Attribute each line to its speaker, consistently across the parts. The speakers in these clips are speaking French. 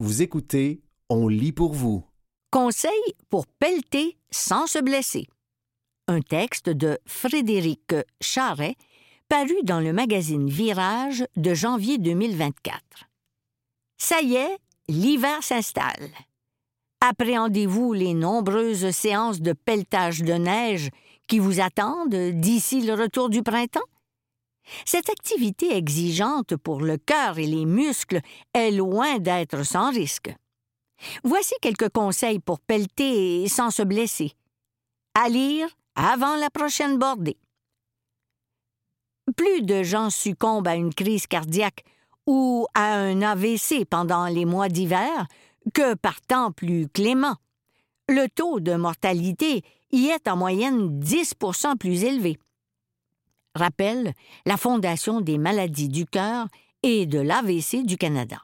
Speaker 1: Vous écoutez On lit pour vous.
Speaker 2: Conseil pour pelleter sans se blesser. Un texte de Frédéric Charret, paru dans le magazine Virage de janvier 2024. Ça y est, l'hiver s'installe. Appréhendez-vous les nombreuses séances de pelletage de neige qui vous attendent d'ici le retour du printemps? Cette activité exigeante pour le cœur et les muscles est loin d'être sans risque. Voici quelques conseils pour pelleter sans se blesser. À lire avant la prochaine bordée. Plus de gens succombent à une crise cardiaque ou à un AVC pendant les mois d'hiver que par temps plus clément. Le taux de mortalité y est en moyenne 10% plus élevé. Rappelle la Fondation des maladies du cœur et de l'AVC du Canada.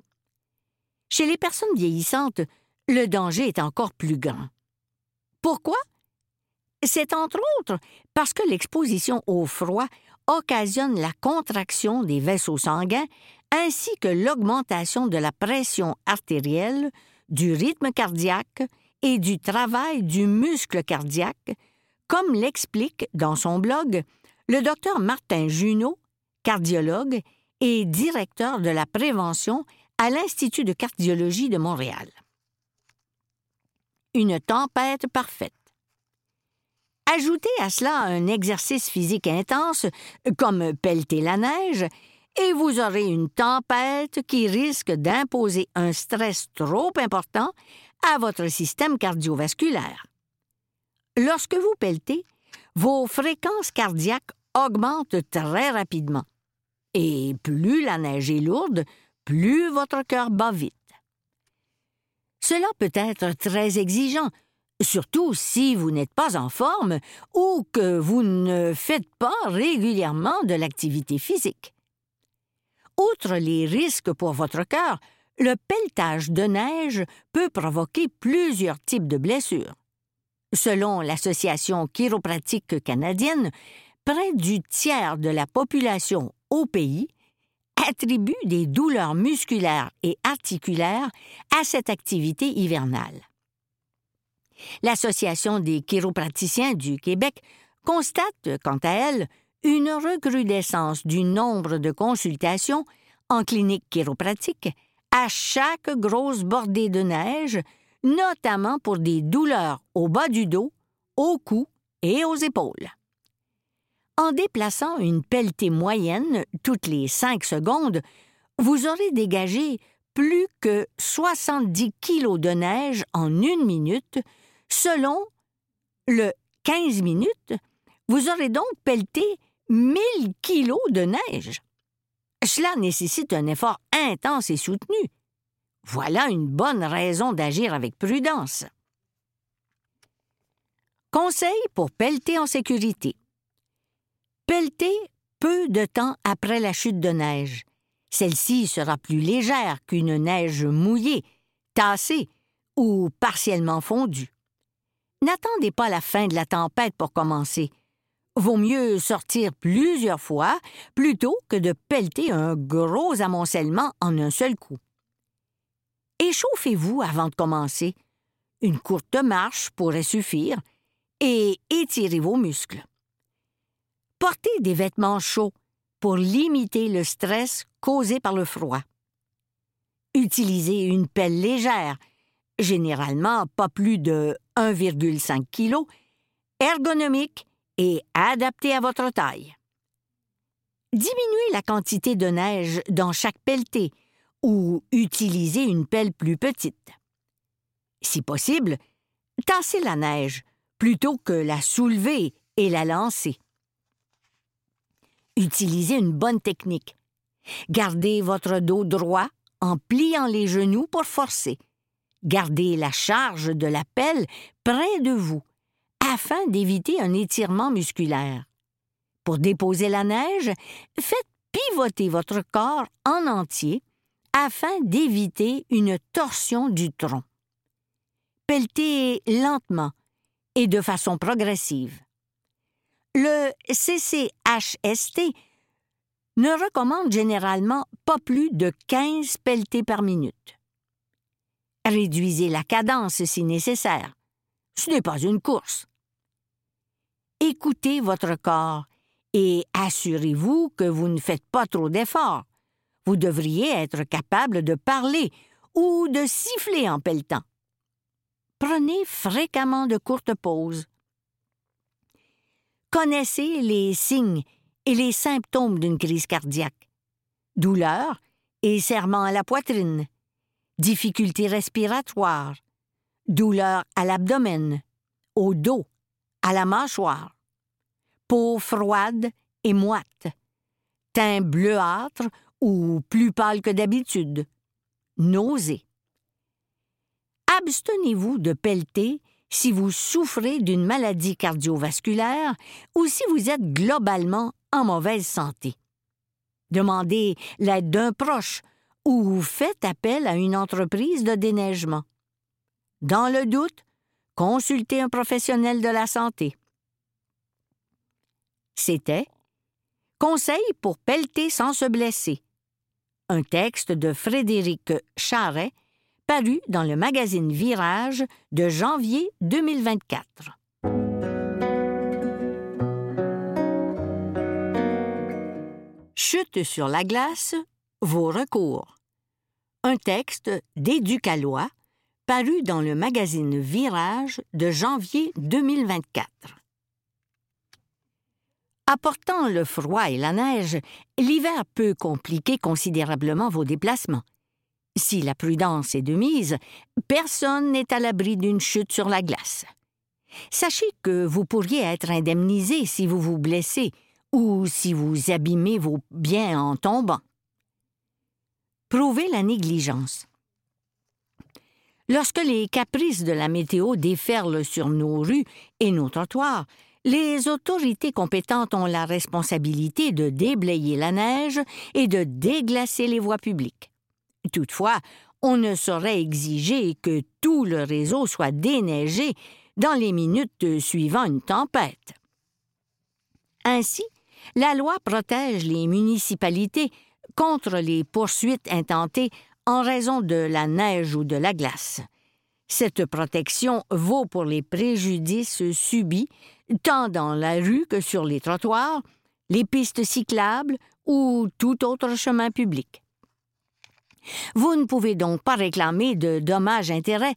Speaker 2: Chez les personnes vieillissantes, le danger est encore plus grand. Pourquoi? C'est entre autres parce que l'exposition au froid occasionne la contraction des vaisseaux sanguins ainsi que l'augmentation de la pression artérielle, du rythme cardiaque et du travail du muscle cardiaque, comme l'explique dans son blog le docteur Martin Junot, cardiologue et directeur de la prévention à l'Institut de cardiologie de Montréal. Une tempête parfaite. Ajoutez à cela un exercice physique intense, comme pelleter la neige, et vous aurez une tempête qui risque d'imposer un stress trop important à votre système cardiovasculaire. Lorsque vous pelletez, vos fréquences cardiaques augmentent très rapidement. Et plus la neige est lourde, plus votre cœur bat vite. Cela peut être très exigeant, surtout si vous n'êtes pas en forme ou que vous ne faites pas régulièrement de l'activité physique. Outre les risques pour votre cœur, le pelletage de neige peut provoquer plusieurs types de blessures. Selon l'Association chiropratique canadienne, près du tiers de la population au pays attribue des douleurs musculaires et articulaires à cette activité hivernale. L'Association des chiropraticiens du Québec constate, quant à elle, une recrudescence du nombre de consultations en clinique chiropratique à chaque grosse bordée de neige, notamment pour des douleurs au bas du dos, au cou et aux épaules. En déplaçant une pelletée moyenne toutes les cinq secondes, vous aurez dégagé plus que 70 kilos de neige en une minute, selon le 15 minutes, vous aurez donc pelleté 1000 kilos de neige. Cela nécessite un effort intense et soutenu. Voilà une bonne raison d'agir avec prudence. Conseil pour pelleter en sécurité. Pelleter peu de temps après la chute de neige. Celle-ci sera plus légère qu'une neige mouillée, tassée ou partiellement fondue. N'attendez pas la fin de la tempête pour commencer vaut mieux sortir plusieurs fois plutôt que de pelleter un gros amoncellement en un seul coup. Échauffez-vous avant de commencer. Une courte marche pourrait suffire et étirez vos muscles. Portez des vêtements chauds pour limiter le stress causé par le froid. Utilisez une pelle légère, généralement pas plus de 1,5 kg, ergonomique et adapté à votre taille. Diminuez la quantité de neige dans chaque pelleté ou utilisez une pelle plus petite. Si possible, tassez la neige plutôt que la soulever et la lancer. Utilisez une bonne technique. Gardez votre dos droit en pliant les genoux pour forcer. Gardez la charge de la pelle près de vous afin d'éviter un étirement musculaire. Pour déposer la neige, faites pivoter votre corps en entier afin d'éviter une torsion du tronc. Pelletez lentement et de façon progressive. Le CCHST ne recommande généralement pas plus de 15 pelletés par minute. Réduisez la cadence si nécessaire. Ce n'est pas une course. Écoutez votre corps et assurez-vous que vous ne faites pas trop d'efforts. Vous devriez être capable de parler ou de siffler en pelletant. Prenez fréquemment de courtes pauses. Connaissez les signes et les symptômes d'une crise cardiaque. Douleur et serrement à la poitrine, difficultés respiratoires, douleur à l'abdomen, au dos, à la mâchoire, peau froide et moite, teint bleuâtre ou plus pâle que d'habitude, nausées. Abstenez-vous de pelleter si vous souffrez d'une maladie cardiovasculaire ou si vous êtes globalement en mauvaise santé. Demandez l'aide d'un proche ou faites appel à une entreprise de déneigement. Dans le doute, consultez un professionnel de la santé. C'était Conseil pour pelleter sans se blesser. Un texte de Frédéric Charret paru dans le magazine Virage de janvier 2024. Chute sur la glace, vos recours. Un texte d'Éducalois paru dans le magazine Virage de janvier 2024. Apportant le froid et la neige, l'hiver peut compliquer considérablement vos déplacements. Si la prudence est de mise, personne n'est à l'abri d'une chute sur la glace. Sachez que vous pourriez être indemnisé si vous vous blessez ou si vous abîmez vos biens en tombant. Prouvez la négligence. Lorsque les caprices de la météo déferlent sur nos rues et nos trottoirs, les autorités compétentes ont la responsabilité de déblayer la neige et de déglacer les voies publiques. Toutefois, on ne saurait exiger que tout le réseau soit déneigé dans les minutes suivant une tempête. Ainsi, la loi protège les municipalités contre les poursuites intentées en raison de la neige ou de la glace. Cette protection vaut pour les préjudices subis tant dans la rue que sur les trottoirs, les pistes cyclables ou tout autre chemin public. Vous ne pouvez donc pas réclamer de dommages-intérêts,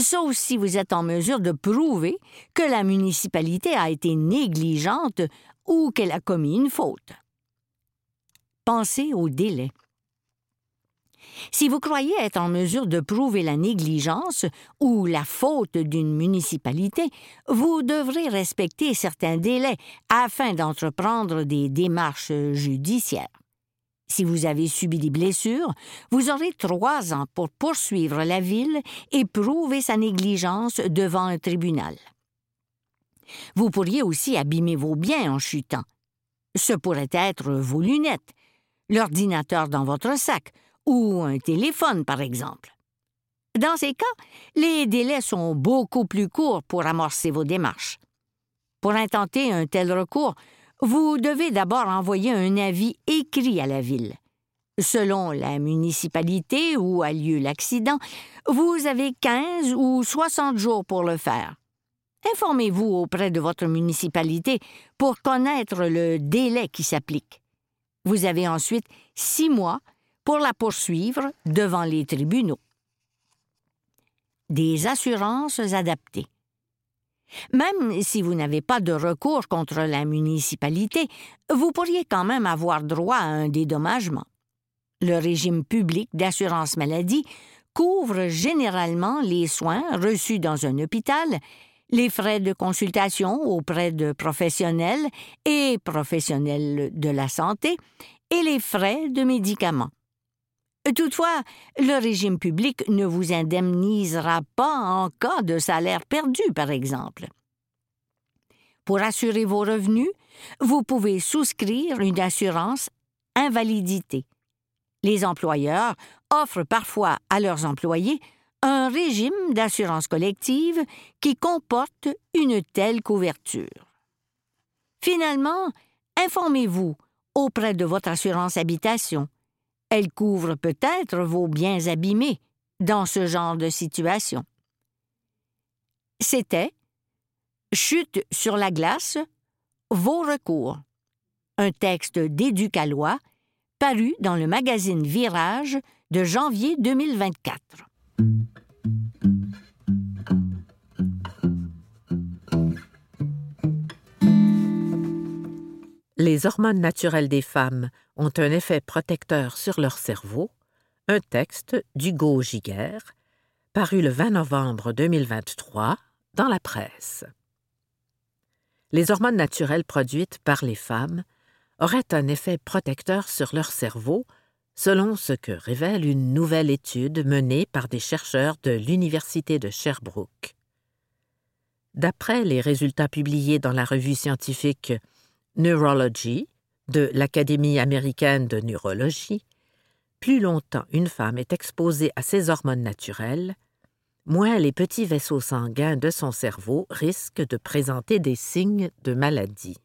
Speaker 2: sauf si vous êtes en mesure de prouver que la municipalité a été négligente ou qu'elle a commis une faute. Pensez au délai. Si vous croyez être en mesure de prouver la négligence ou la faute d'une municipalité, vous devrez respecter certains délais afin d'entreprendre des démarches judiciaires. Si vous avez subi des blessures, vous aurez trois ans pour poursuivre la ville et prouver sa négligence devant un tribunal. Vous pourriez aussi abîmer vos biens en chutant. Ce pourrait être vos lunettes, l'ordinateur dans votre sac ou un téléphone, par exemple. Dans ces cas, les délais sont beaucoup plus courts pour amorcer vos démarches. Pour intenter un tel recours, vous devez d'abord envoyer un avis écrit à la ville. Selon la municipalité où a lieu l'accident, vous avez 15 ou 60 jours pour le faire. Informez-vous auprès de votre municipalité pour connaître le délai qui s'applique. Vous avez ensuite six mois pour la poursuivre devant les tribunaux. Des assurances adaptées. Même si vous n'avez pas de recours contre la municipalité, vous pourriez quand même avoir droit à un dédommagement. Le régime public d'assurance maladie couvre généralement les soins reçus dans un hôpital, les frais de consultation auprès de professionnels et professionnels de la santé et les frais de médicaments. Toutefois, le régime public ne vous indemnisera pas en cas de salaire perdu, par exemple. Pour assurer vos revenus, vous pouvez souscrire une assurance invalidité. Les employeurs offrent parfois à leurs employés un régime d'assurance collective qui comporte une telle couverture. Finalement, informez-vous auprès de votre assurance habitation elle couvre peut-être vos biens abîmés, dans ce genre de situation. C'était Chute sur la glace, vos recours, un texte d'Éducalois paru dans le magazine Virage de janvier 2024.
Speaker 3: Les hormones naturelles des femmes ont un effet protecteur sur leur cerveau, un texte d'Hugo Giguère, paru le 20 novembre 2023 dans la presse. Les hormones naturelles produites par les femmes auraient un effet protecteur sur leur cerveau, selon ce que révèle une nouvelle étude menée par des chercheurs de l'Université de Sherbrooke. D'après les résultats publiés dans la revue scientifique Neurology de l'Académie américaine de neurologie, plus longtemps une femme est exposée à ces hormones naturelles, moins les petits vaisseaux sanguins de son cerveau risquent de présenter des signes de maladie.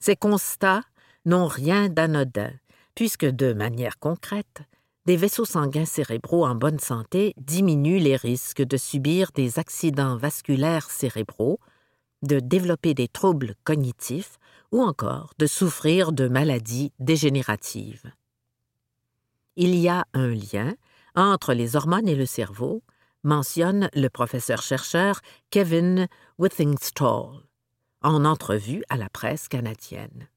Speaker 3: Ces constats n'ont rien d'anodin, puisque de manière concrète, des vaisseaux sanguins cérébraux en bonne santé diminuent les risques de subir des accidents vasculaires cérébraux, de développer des troubles cognitifs ou encore de souffrir de maladies dégénératives. Il y a un lien entre les hormones et le cerveau, mentionne le professeur-chercheur Kevin Withingstall en entrevue à la presse canadienne.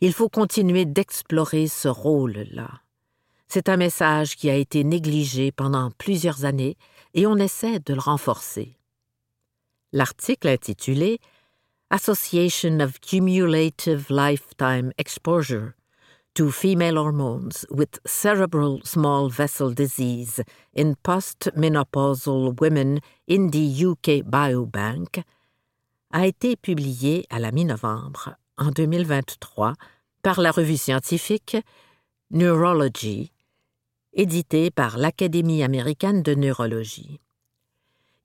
Speaker 3: Il faut continuer d'explorer ce rôle-là. C'est un message qui a été négligé pendant plusieurs années et on essaie de le renforcer. L'article intitulé Association of Cumulative Lifetime Exposure to female hormones with cerebral small vessel disease in postmenopausal women in the UK Biobank a été publié à la mi-novembre en 2023 par la revue scientifique Neurology, éditée par l'Académie américaine de neurologie.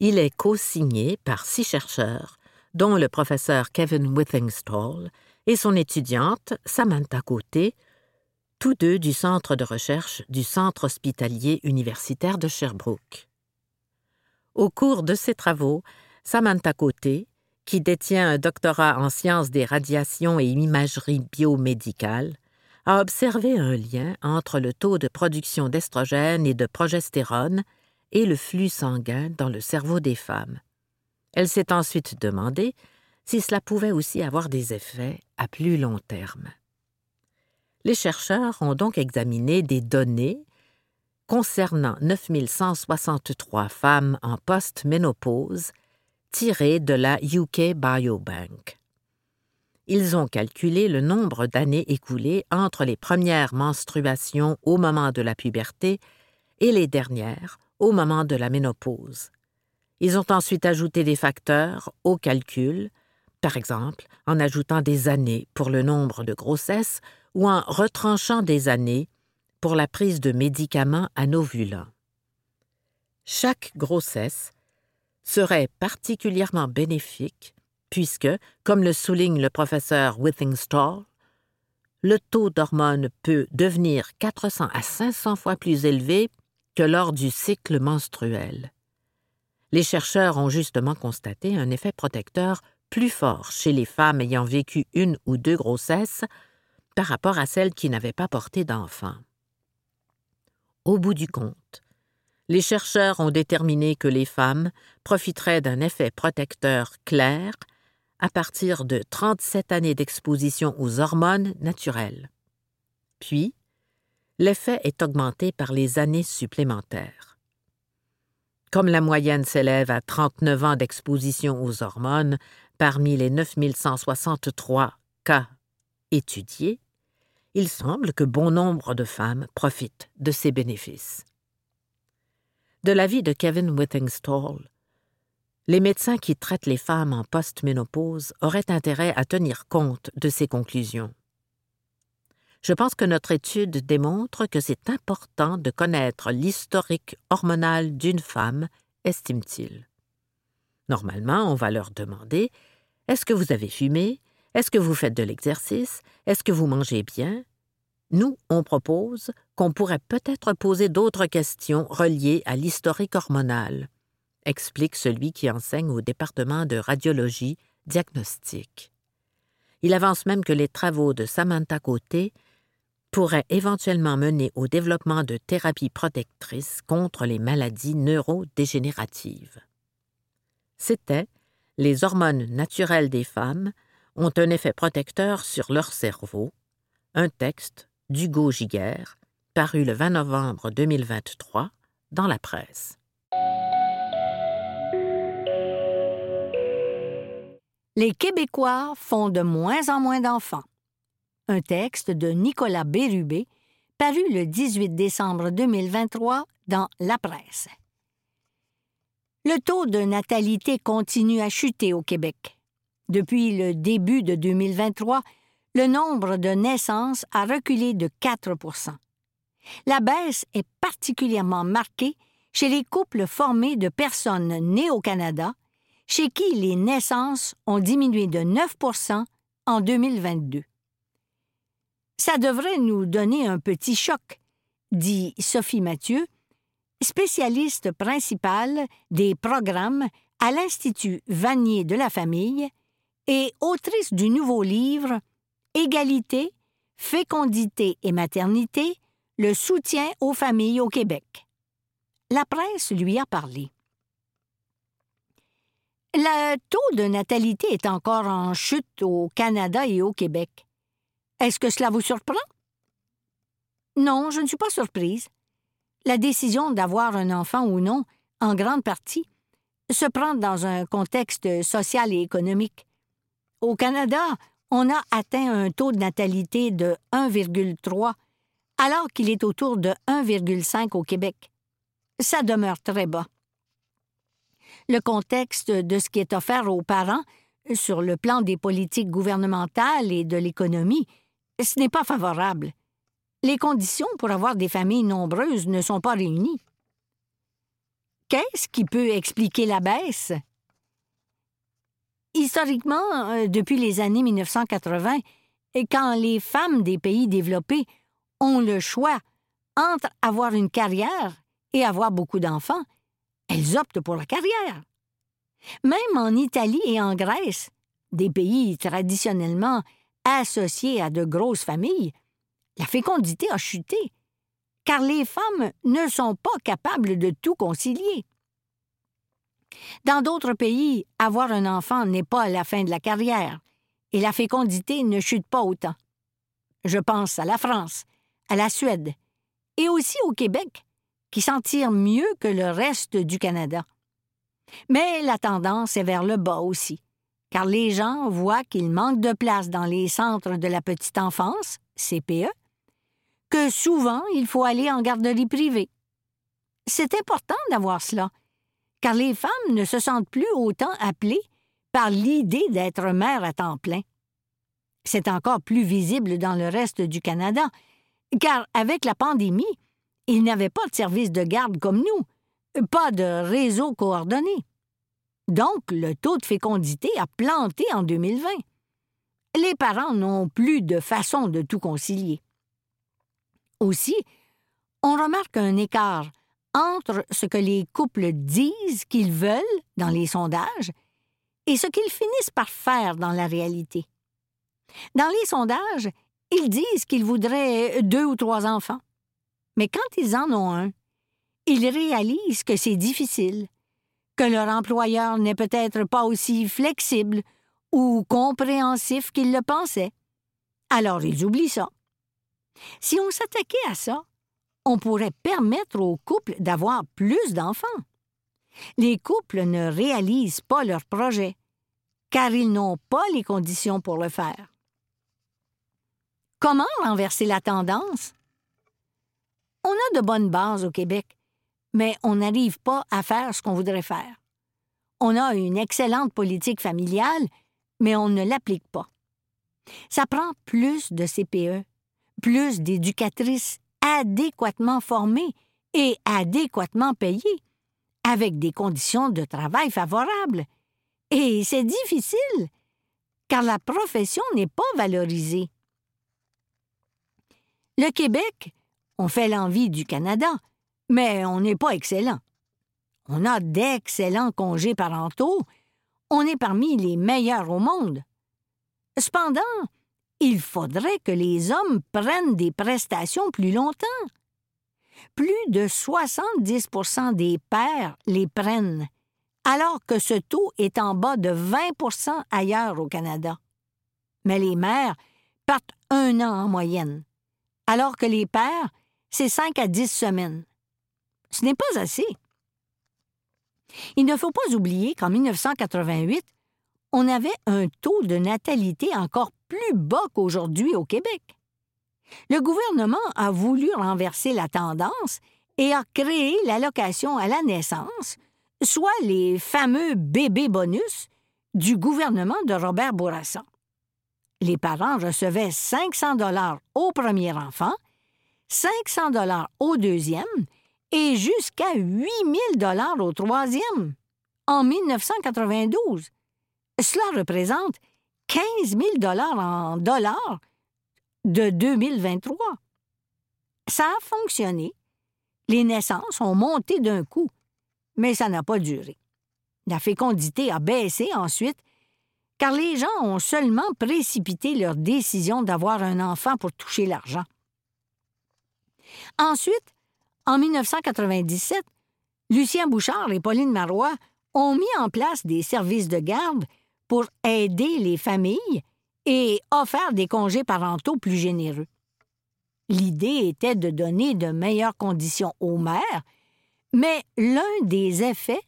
Speaker 3: Il est co-signé par six chercheurs, dont le professeur Kevin Withingstall et son étudiante Samantha Côté, tous deux du centre de recherche du Centre hospitalier universitaire de Sherbrooke. Au cours de ses travaux, Samantha Côté, qui détient un doctorat en sciences des radiations et imagerie biomédicale, a observé un lien entre le taux de production d'estrogène et de progestérone et le flux sanguin dans le cerveau des femmes. Elle s'est ensuite demandé si cela pouvait aussi avoir des effets à plus long terme. Les chercheurs ont donc examiné des données concernant 9163 femmes en post-ménopause tirées de la UK Biobank. Ils ont calculé le nombre d'années écoulées entre les premières menstruations au moment de la puberté et les dernières au moment de la ménopause. Ils ont ensuite ajouté des facteurs au calcul, par exemple en ajoutant des années pour le nombre de grossesses ou en retranchant des années pour la prise de médicaments anovulants. Chaque grossesse serait particulièrement bénéfique puisque, comme le souligne le professeur Withingstall, le taux d'hormones peut devenir 400 à 500 fois plus élevé que lors du cycle menstruel. Les chercheurs ont justement constaté un effet protecteur plus fort chez les femmes ayant vécu une ou deux grossesses par rapport à celles qui n'avaient pas porté d'enfants. Au bout du compte, les chercheurs ont déterminé que les femmes profiteraient d'un effet protecteur clair à partir de 37 années d'exposition aux hormones naturelles. Puis, l'effet est augmenté par les années supplémentaires. Comme la moyenne s'élève à 39 ans d'exposition aux hormones parmi les 9163 cas étudiés, il semble que bon nombre de femmes profitent de ces bénéfices. De l'avis de Kevin Withingstall, les médecins qui traitent les femmes en post-ménopause auraient intérêt à tenir compte de ces conclusions. Je pense que notre étude démontre que c'est important de connaître l'historique hormonal d'une femme, estime-t-il. Normalement, on va leur demander Est-ce que vous avez fumé? Est-ce que vous faites de l'exercice? Est-ce que vous mangez bien? nous, on propose qu'on pourrait peut-être poser d'autres questions reliées à l'historique hormonal, explique celui qui enseigne au département de radiologie diagnostique. Il avance même que les travaux de Samantha Côté pourraient éventuellement mener au développement de thérapies protectrices contre les maladies neurodégénératives. C'était Les hormones naturelles des femmes ont un effet protecteur sur leur cerveau, un texte d'Hugo Giguère, paru le 20 novembre 2023 dans la presse.
Speaker 2: Les Québécois font de moins en moins d'enfants. Un texte de Nicolas Bérubé, paru le 18 décembre 2023 dans La Presse. Le taux de natalité continue à chuter au Québec. Depuis le début de 2023, le nombre de naissances a reculé de 4% La baisse est particulièrement marquée chez les couples formés de personnes nées au Canada, chez qui les naissances ont diminué de 9% en 2022. Ça devrait nous donner un petit choc, dit Sophie Mathieu, spécialiste principale des programmes à l'Institut Vanier de la famille et autrice du nouveau livre Égalité, fécondité et maternité, le soutien aux familles au Québec. La presse lui a parlé. Le taux de natalité est encore en chute au Canada et au Québec. Est-ce que cela vous surprend? Non, je ne suis pas surprise. La décision d'avoir un enfant ou non, en grande partie, se prend dans un contexte social et économique. Au Canada, on a atteint un taux de natalité de 1,3, alors qu'il est autour de 1,5 au Québec. Ça demeure très bas. Le contexte de ce qui est offert aux parents, sur le plan des politiques gouvernementales et de l'économie, ce n'est pas favorable. Les conditions pour avoir des familles nombreuses ne sont pas réunies. Qu'est-ce qui peut expliquer la baisse? Historiquement, euh, depuis les années 1980, quand les femmes des pays développés ont le choix entre avoir une carrière et avoir beaucoup d'enfants, elles optent pour la carrière. Même en Italie et en Grèce, des pays traditionnellement associés à de grosses familles, la fécondité a chuté, car les femmes ne sont pas capables de tout concilier. Dans d'autres pays, avoir un enfant n'est pas la fin de la carrière, et la fécondité ne chute pas autant. Je pense à la France, à la Suède, et aussi au Québec, qui s'en tire mieux que le reste du Canada. Mais la tendance est vers le bas aussi, car les gens voient qu'il manque de place dans les centres de la petite enfance, CPE, que souvent il faut aller en garderie privée. C'est important d'avoir cela, car les femmes ne se sentent plus autant appelées par l'idée d'être mère à temps plein. C'est encore plus visible dans le reste du Canada, car avec la pandémie, il n'y avait pas de service de garde comme nous, pas de réseau coordonné. Donc, le taux de fécondité a planté en 2020. Les parents n'ont plus de façon de tout concilier. Aussi, on remarque un écart entre ce que les couples disent qu'ils veulent dans les sondages et ce qu'ils finissent par faire dans la réalité. Dans les sondages, ils disent qu'ils voudraient deux ou trois enfants. Mais quand ils en ont un, ils réalisent que c'est difficile, que leur employeur n'est peut-être pas aussi flexible ou compréhensif qu'ils le pensaient. Alors ils oublient ça. Si on s'attaquait à ça, on pourrait permettre aux couples d'avoir plus d'enfants. Les couples ne réalisent pas leur projet, car ils n'ont pas les conditions pour le faire. Comment renverser la tendance? On a de bonnes bases au Québec, mais on n'arrive pas à faire ce qu'on voudrait faire. On a une excellente politique familiale, mais on ne l'applique pas. Ça prend plus de CPE, plus d'éducatrices adéquatement formés et adéquatement payés, avec des conditions de travail favorables. Et c'est difficile, car la profession n'est pas valorisée. Le Québec, on fait l'envie du Canada, mais on n'est pas excellent. On a d'excellents congés parentaux. On est parmi les meilleurs au monde. Cependant, il faudrait que les hommes prennent des prestations plus longtemps. Plus de 70% des pères les prennent, alors que ce taux est en bas de 20% ailleurs au Canada. Mais les mères partent un an en moyenne, alors que les pères, c'est 5 à 10 semaines. Ce n'est pas assez. Il ne faut pas oublier qu'en 1988, on avait un taux de natalité encore plus bas qu'aujourd'hui au Québec. Le gouvernement a voulu renverser la tendance et a créé l'allocation à la naissance, soit les fameux bébés bonus du gouvernement de Robert Bourassa. Les parents recevaient 500 dollars au premier enfant, 500 dollars au deuxième et jusqu'à 8000 dollars au troisième en 1992. Cela représente 15 000 dollars en dollars de 2023. Ça a fonctionné. Les naissances ont monté d'un coup, mais ça n'a pas duré. La fécondité a baissé ensuite, car les gens ont seulement précipité leur décision d'avoir un enfant pour toucher l'argent. Ensuite, en 1997, Lucien Bouchard et Pauline Marois ont mis en place des services de garde pour aider les familles et offert des congés parentaux plus généreux. L'idée était de donner de meilleures conditions aux mères, mais l'un des effets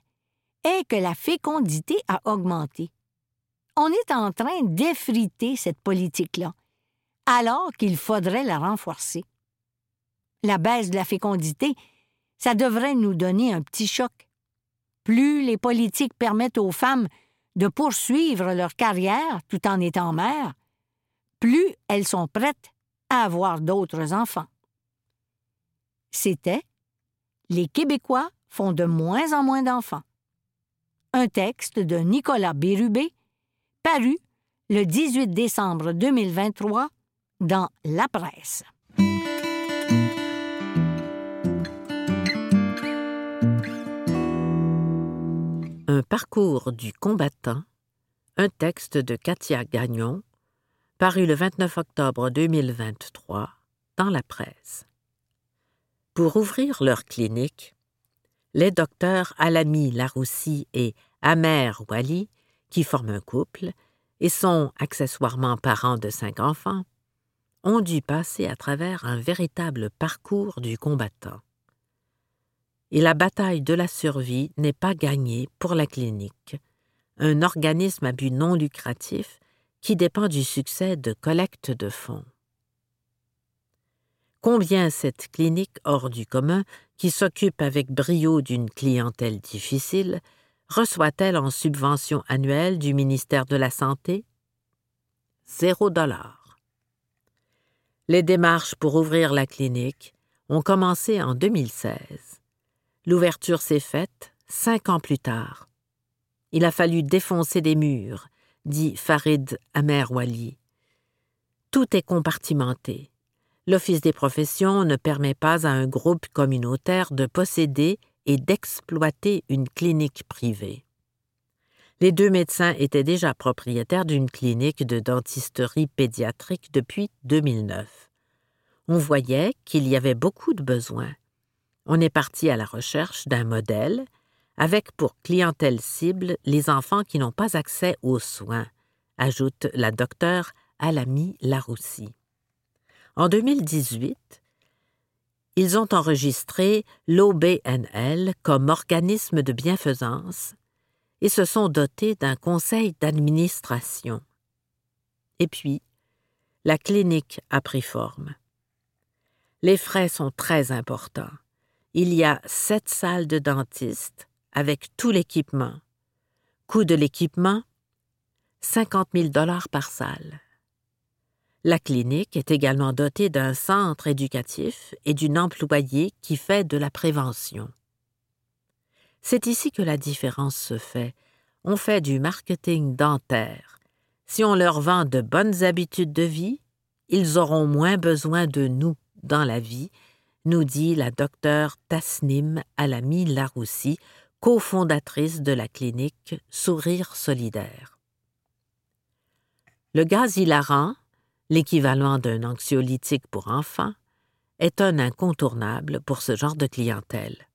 Speaker 2: est que la fécondité a augmenté. On est en train d'effriter cette politique-là, alors qu'il faudrait la renforcer la baisse de la fécondité, ça devrait nous donner un petit choc. Plus les politiques permettent aux femmes de poursuivre leur carrière tout en étant mères, plus elles sont prêtes à avoir d'autres enfants. C'était Les Québécois font de moins en moins d'enfants. Un texte de Nicolas Bérubé, paru le 18 décembre 2023 dans La Presse.
Speaker 3: Un parcours du combattant, un texte de Katia Gagnon, paru le 29 octobre 2023 dans la presse. Pour ouvrir leur clinique, les docteurs Alami Laroussi et Amer Wali, qui forment un couple et sont accessoirement parents de cinq enfants, ont dû passer à travers un véritable parcours du combattant et la bataille de la survie n'est pas gagnée pour la clinique, un organisme à but non lucratif qui dépend du succès de collecte de fonds. Combien cette clinique hors du commun, qui s'occupe avec brio d'une clientèle difficile, reçoit-elle en subvention annuelle du ministère de la Santé? Zéro dollar. Les démarches pour ouvrir la clinique ont commencé en 2016. L'ouverture s'est faite cinq ans plus tard. Il a fallu défoncer des murs, dit Farid Amerwali. Tout est compartimenté. L'Office des professions ne permet pas à un groupe communautaire de posséder et d'exploiter une clinique privée. Les deux médecins étaient déjà propriétaires d'une clinique de dentisterie pédiatrique depuis 2009. On voyait qu'il y avait beaucoup de besoins on est parti à la recherche d'un modèle avec pour clientèle cible les enfants qui n'ont pas accès aux soins, ajoute la docteure Alami Laroussi. En 2018, ils ont enregistré l'OBNL comme organisme de bienfaisance et se sont dotés d'un conseil d'administration. Et puis, la clinique a pris forme. Les frais sont très importants il y a sept salles de dentiste avec tout l'équipement. Coût de l'équipement 50 000 dollars par salle. La clinique est également dotée d'un centre éducatif et d'une employée qui fait de la prévention. C'est ici que la différence se fait. On fait du marketing dentaire. Si on leur vend de bonnes habitudes de vie, ils auront moins besoin de nous, dans la vie, nous dit la docteure Tasnim Alami Laroussi, cofondatrice de la clinique Sourire solidaire. Le gaz hilarant, l'équivalent d'un anxiolytique pour enfants, est un incontournable pour ce genre de clientèle.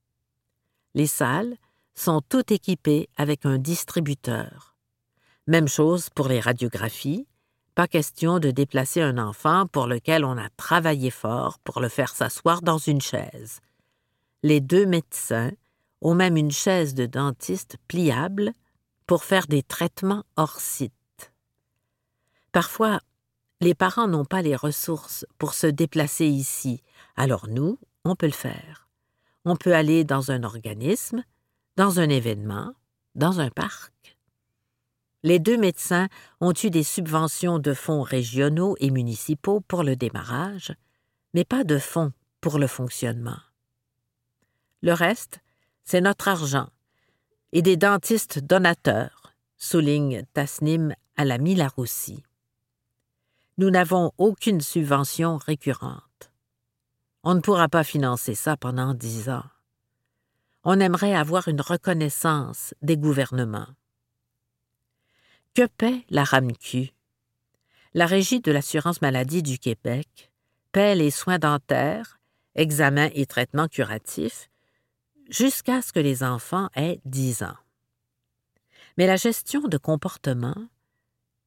Speaker 3: Les salles sont toutes équipées avec un distributeur. Même chose pour les radiographies, pas question de déplacer un enfant pour lequel on a travaillé fort pour le faire s'asseoir dans une chaise. Les deux médecins ont même une chaise de dentiste pliable pour faire des traitements hors site. Parfois, les parents n'ont pas les ressources pour se déplacer ici, alors nous, on peut le faire. On peut aller dans un organisme, dans un événement, dans un parc. Les deux médecins ont eu des subventions de fonds régionaux et municipaux pour le démarrage, mais pas de fonds pour le fonctionnement. Le reste, c'est notre argent et des dentistes donateurs, souligne Tasnim Alami Laroussi. Nous n'avons aucune subvention récurrente. On ne pourra pas financer ça pendant dix ans. On aimerait avoir une reconnaissance des gouvernements. Que paie la RAMQ? La Régie de l'assurance maladie du Québec paie les soins dentaires, examens et traitements curatifs jusqu'à ce que les enfants aient dix ans. Mais la gestion de comportement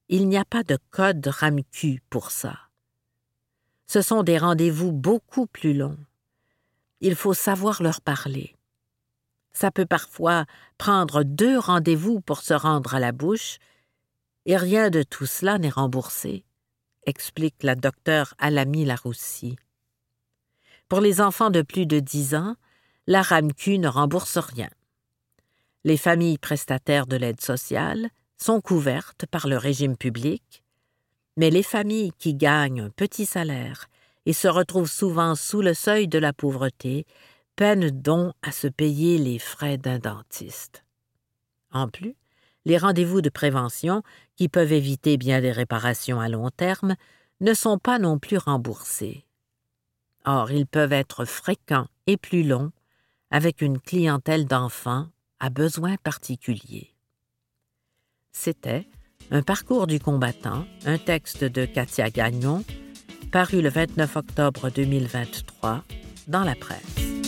Speaker 3: il n'y a pas de code RAMQ pour ça. Ce sont des rendez-vous beaucoup plus longs. Il faut savoir leur parler. Ça peut parfois prendre deux rendez-vous pour se rendre à la bouche, et rien de tout cela n'est remboursé, explique la docteure Alami Laroussi. Pour les enfants de plus de dix ans, la RAMQ ne rembourse rien. Les familles prestataires de l'aide sociale sont couvertes par le régime public, mais les familles qui gagnent un petit salaire et se retrouvent souvent sous le seuil de la pauvreté peinent donc à se payer les frais d'un dentiste. En plus, les rendez-vous de prévention, qui peuvent éviter bien des réparations à long terme, ne sont pas non plus remboursés. Or, ils peuvent être fréquents et plus longs, avec une clientèle d'enfants à besoins particuliers. C'était Un parcours du combattant, un texte de Katia Gagnon, paru le 29 octobre 2023 dans la presse.